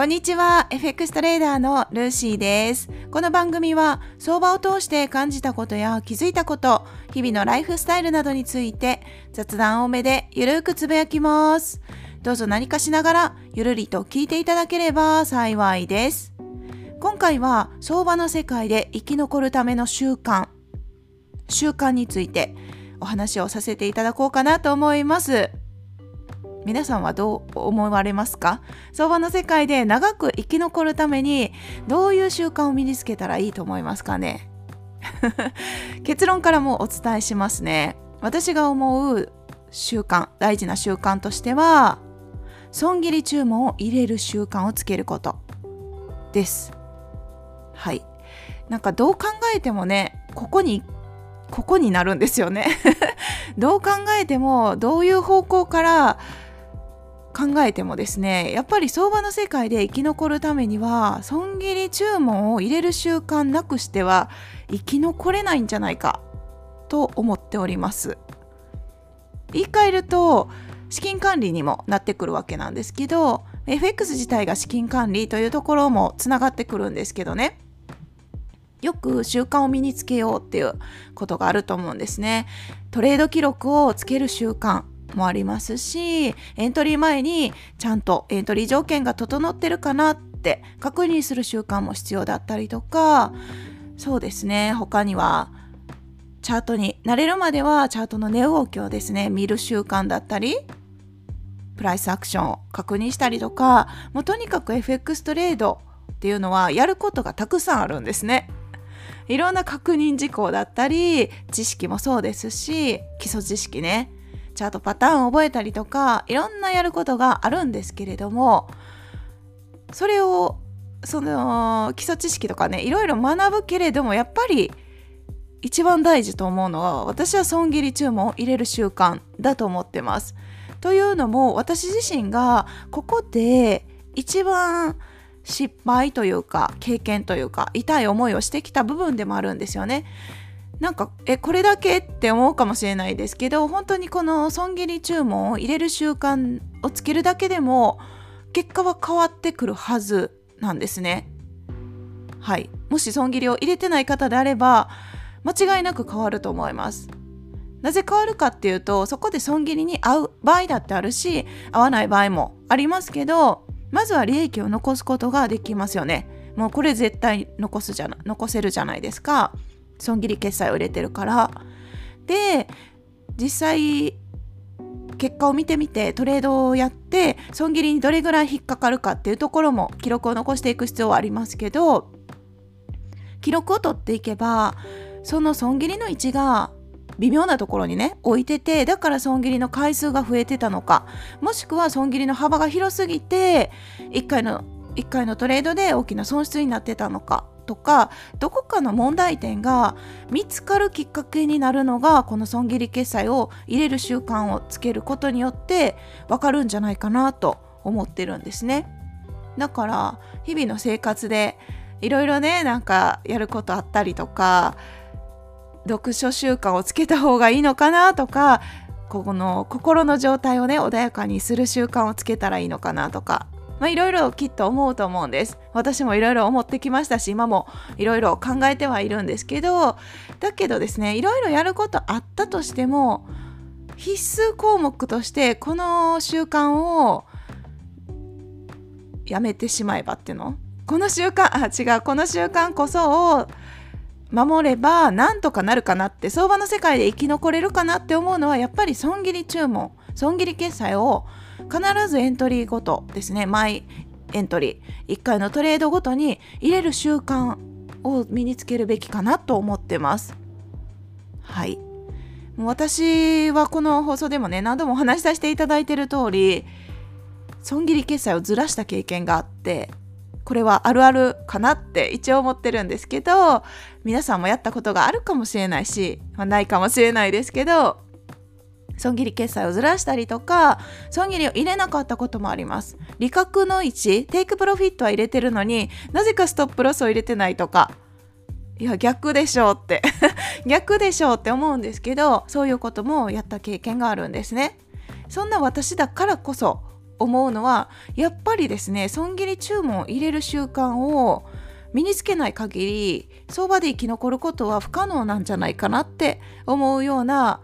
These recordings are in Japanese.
こんにちは。FX トレーダーのルーシーです。この番組は相場を通して感じたことや気づいたこと日々のライフスタイルなどについて雑談多めでゆるくつぶやきます。どうぞ何かしながらゆるりと聞いていただければ幸いです。今回は相場の世界で生き残るための習慣習慣についてお話をさせていただこうかなと思います。皆さんはどう思われますか？相場の世界で長く生き残るためにどういう習慣を身につけたらいいと思いますかね？結論からもお伝えしますね。私が思う習慣大事な習慣としては損切り注文を入れる習慣をつけること。です。はい。なんかどう考えてもねここにここになるんですよね。どう考えてもどういう方向から考えてもですねやっぱり相場の世界で生き残るためには損切り注文を入れる習慣なくしては生き残れないんじゃないかと思っております。言い換えると資金管理にもなってくるわけなんですけど FX 自体が資金管理というところもつながってくるんですけどね。よく習慣を身につけようっていうことがあると思うんですね。トレード記録をつける習慣。もありますしエントリー前にちゃんとエントリー条件が整ってるかなって確認する習慣も必要だったりとかそうですね他にはチャートに慣れるまではチャートの値動きをですね見る習慣だったりプライスアクションを確認したりとかもうとにかく FX トレードっていうのはやることがたくさんあるんですね。いろんな確認事項だったり知識もそうですし基礎知識ねチャートパターンを覚えたりとかいろんなやることがあるんですけれどもそれをその基礎知識とかねいろいろ学ぶけれどもやっぱり一番大事と思うのは私は損切り注文を入れる習慣だと思ってます。というのも私自身がここで一番失敗というか経験というか痛い思いをしてきた部分でもあるんですよね。なんかえこれだけって思うかもしれないですけど本当にこの損切り注文を入れる習慣をつけるだけでも結果は変わってくるはずなんですね。はい、もし損切りを入れてない方であれば間違いなく変わると思います。なぜ変わるかっていうとそこで損切りに合う場合だってあるし合わない場合もありますけどまずは利益を残すことができますよね。もうこれ絶対残すじゃな残せるじゃないですか。損切り決済を入れてるから。で実際結果を見てみてトレードをやって損切りにどれぐらい引っかかるかっていうところも記録を残していく必要はありますけど記録を取っていけばその損切りの位置が微妙なところにね置いててだから損切りの回数が増えてたのかもしくは損切りの幅が広すぎて1回の1回のトレードで大きな損失になってたのか。とかどこかの問題点が見つかるきっかけになるのがこの損切り決済を入れる習慣をつけることによってわかるんじゃないかなと思ってるんですね。だから日々の生活でいろいろねなんかやることあったりとか読書習慣をつけた方がいいのかなとかここの心の状態をね穏やかにする習慣をつけたらいいのかなとかまあ、いろいろきっと思うと思うんです。私もいろいろ思ってきましたし、今もいろいろ考えてはいるんですけど、だけどですね、いろいろやることあったとしても、必須項目としてこの習慣をやめてしまえばっていうの？この習慣あ違うこの習慣こそを守ればなんとかなるかなって相場の世界で生き残れるかなって思うのはやっぱり損切り注文損切り決済を必ずエントリーごとですね。毎エントリー。1回のトレードごとに入れる習慣を身につけるべきかなと思ってます。はい。もう私はこの放送でもね何度もお話しさせていただいている通り損切り決済をずらした経験があってこれはあるあるかなって一応思ってるんですけど皆さんもやったことがあるかもしれないし、まあ、ないかもしれないですけど損切り決済をずらしたりとか損切りを入れなかったこともあります。利確の位置テイクプロフィットは入れてるのになぜかストップロスを入れてないとか。いや逆でしょうって。逆でしょうって思うんですけどそういうこともやった経験があるんですね。そんな私だからこそ思うのはやっぱりですね損切り注文を入れる習慣を身につけない限り相場で生き残ることは不可能なんじゃないかなって思うような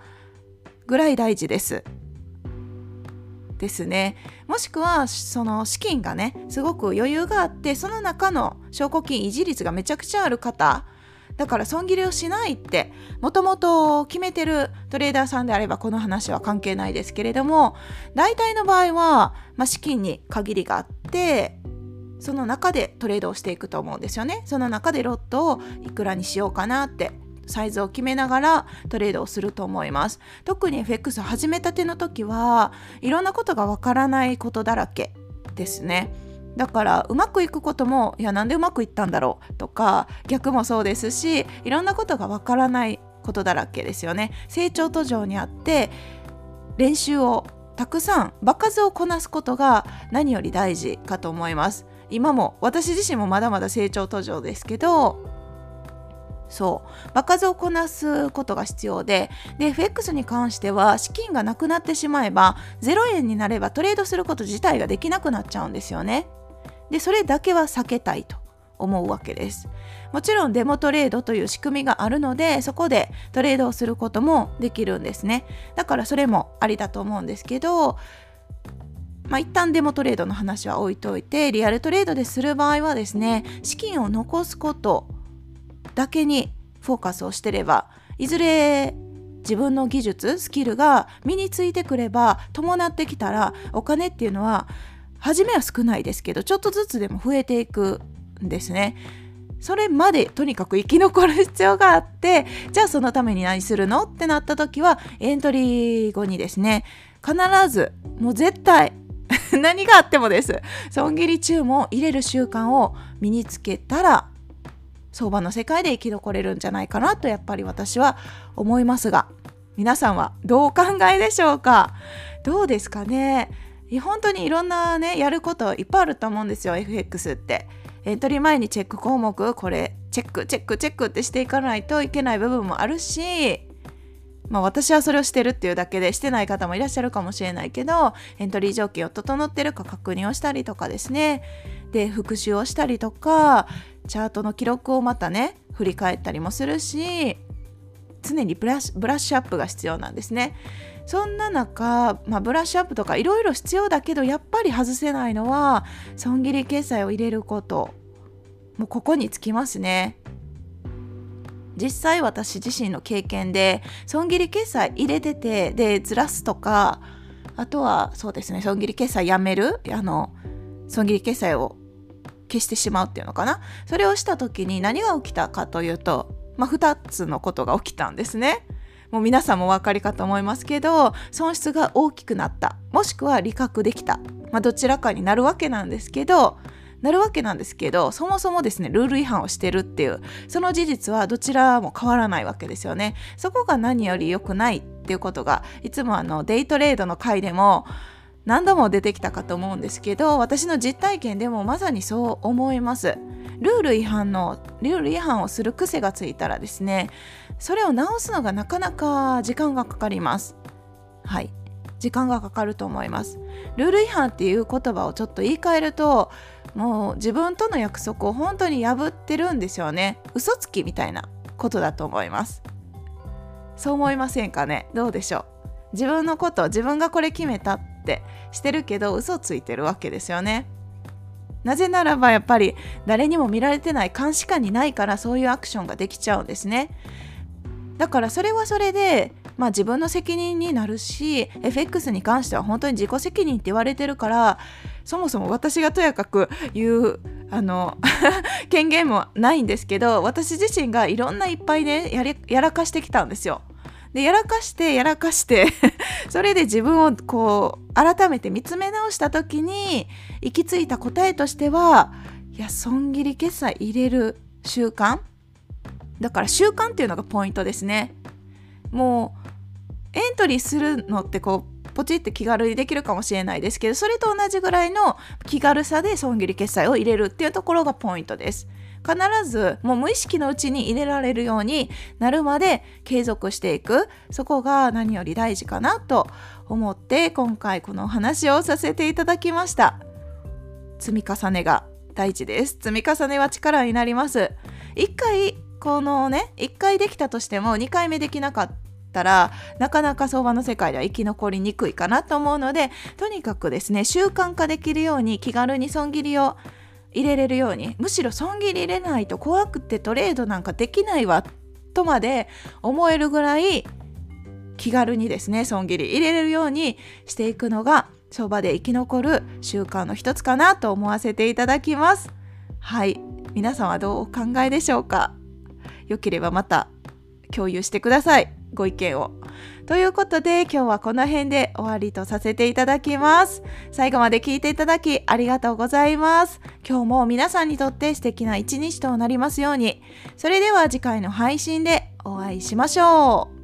ぐらい大事です。ですねもしくはその資金がねすごく余裕があってその中の証拠金維持率がめちゃくちゃある方だから損切りをしないってもともと決めてるトレーダーさんであればこの話は関係ないですけれども大体の場合は、まあ、資金に限りがあってその中でトレードをしていくと思うんですよね。その中でロットをいくらにしようかなってサイズを決めながらトレードをすると思います。特に FX 始めたての時はいろんなことがわからないことだらけですね。だからうまくいくこともいやなんでうまくいったんだろう？とか逆もそうですしいろんなことがわからないことだらけですよね。成長途上にあって練習をたくさん場数をこなすことが何より大事かと思います。今も私自身もまだまだ成長途上ですけどそう。場数をこなすことが必要で。で FX に関しては資金がなくなってしまえば0円になればトレードすること自体ができなくなっちゃうんですよね。でそれだけは避けたいと。思うわけです。もちろんデモトレードという仕組みがあるのでそこでトレードをすることもできるんですね。だからそれもありだと思うんですけどまあ、一旦デモトレードの話は置いといてリアルトレードでする場合はですね資金を残すことだけにフォーカスをしてればいずれ自分の技術スキルが身についてくれば伴ってきたらお金っていうのは初めは少ないですけどちょっとずつでも増えていくんですね。それまでとにかく生き残る必要があってじゃあそのために何するのってなった時はエントリー後にですね必ずもう絶対 何があってもです損切り注文を入れる習慣を身につけたら相場の世界で生き残れるんじゃないかなとやっぱり私は思いますが皆さんはどうお考えでしょうか？どうですかね？本当にいろんなねやることいっぱいあると思うんですよ FX って。エントリー前にチェック項目これチェックチェックチェックってしていかないといけない部分もあるしまあ私はそれをしてるっていうだけでしてない方もいらっしゃるかもしれないけどエントリー条件を整ってるか確認をしたりとかですね。で復習をしたりとかチャートの記録をまたね振り返ったりもするし常にブラッシュアップが必要なんですね。そんな中、まあ、ブラッシュアップとかいろいろ必要だけどやっぱり外せないのは損切り決済を入れることもうここにつきますね。実際私自身の経験で損切り決済入れててでずらすとかあとはそうですね損切り決済やめるあの損切り決済を消してしまうっていうのかな？それをした時に何が起きたかというと、まあ、2つのことが起きたんですね。もう皆さんもお分かりかと思いますけど損失が大きくなった。もしくは利確できた、まあ、どちらかになるわけなんですけどなるわけなんですけどそもそもですねルール違反をしてるっていうその事実はどちらも変わらないわけですよね。そこが何より良くないっていうことがいつもあのデイトレードの回でも何度も出てきたかと思うんですけど私の実体験でもまさにそう思います。ルール違反のルール違反をする癖がついたらですねそれを直すのがなかなか時間がかかります。はい。時間がかかると思います。ルール違反っていう言葉をちょっと言い換えるともう自分との約束を本当に破ってるんですよね。嘘つきみたいなことだと思います。そう思いませんかね？どうでしょう？自分のこと自分がこれ決めたっってしてるけど嘘ついてるわけですよねなぜならばやっぱり誰にも見られてない監視下にないからそういうアクションができちゃうんですねだからそれはそれでまあ自分の責任になるし FX に関しては本当に自己責任って言われてるからそもそも私がとやかく言うあの 権限もないんですけど私自身がいろんないっぱいねややらかしてきたんですよ。でやらかしてやらかして それで自分をこう改めて見つめ直した時に行き着いた答えとしてはいや損切り決済入れる習慣？だから習慣っていうのがポイントですね。もうエントリーするのってこうポチって気軽にできるかもしれないですけどそれと同じぐらいの気軽さで損切り決済を入れるっていうところがポイントです。必ずもう無意識のうちに入れられるようになるまで継続していく。そこが何より大事かなと思って今回このお話をさせていただきました。積み重ねが大事です。積み重ねは力になります。一回このね1回できたとしても2回目できなかったらなかなか相場の世界では生き残りにくいかなと思うのでとにかくですね習慣化できるように気軽に損切りを入れれるようにむしろ損切り入れないと怖くてトレードなんかできないわとまで思えるぐらい気軽にですね損切り入れれるようにしていくのが相場で生き残る習慣の一つかなと思わせていただきます。はい。皆さんはどうお考えでしょうか？良ければまた共有してください。ご意見をということで今日はこの辺で終わりとさせていただきます。最後まで聞いていただきありがとうございます。今日も皆さんにとって素敵な一日となりますように。それでは次回の配信でお会いしましょう。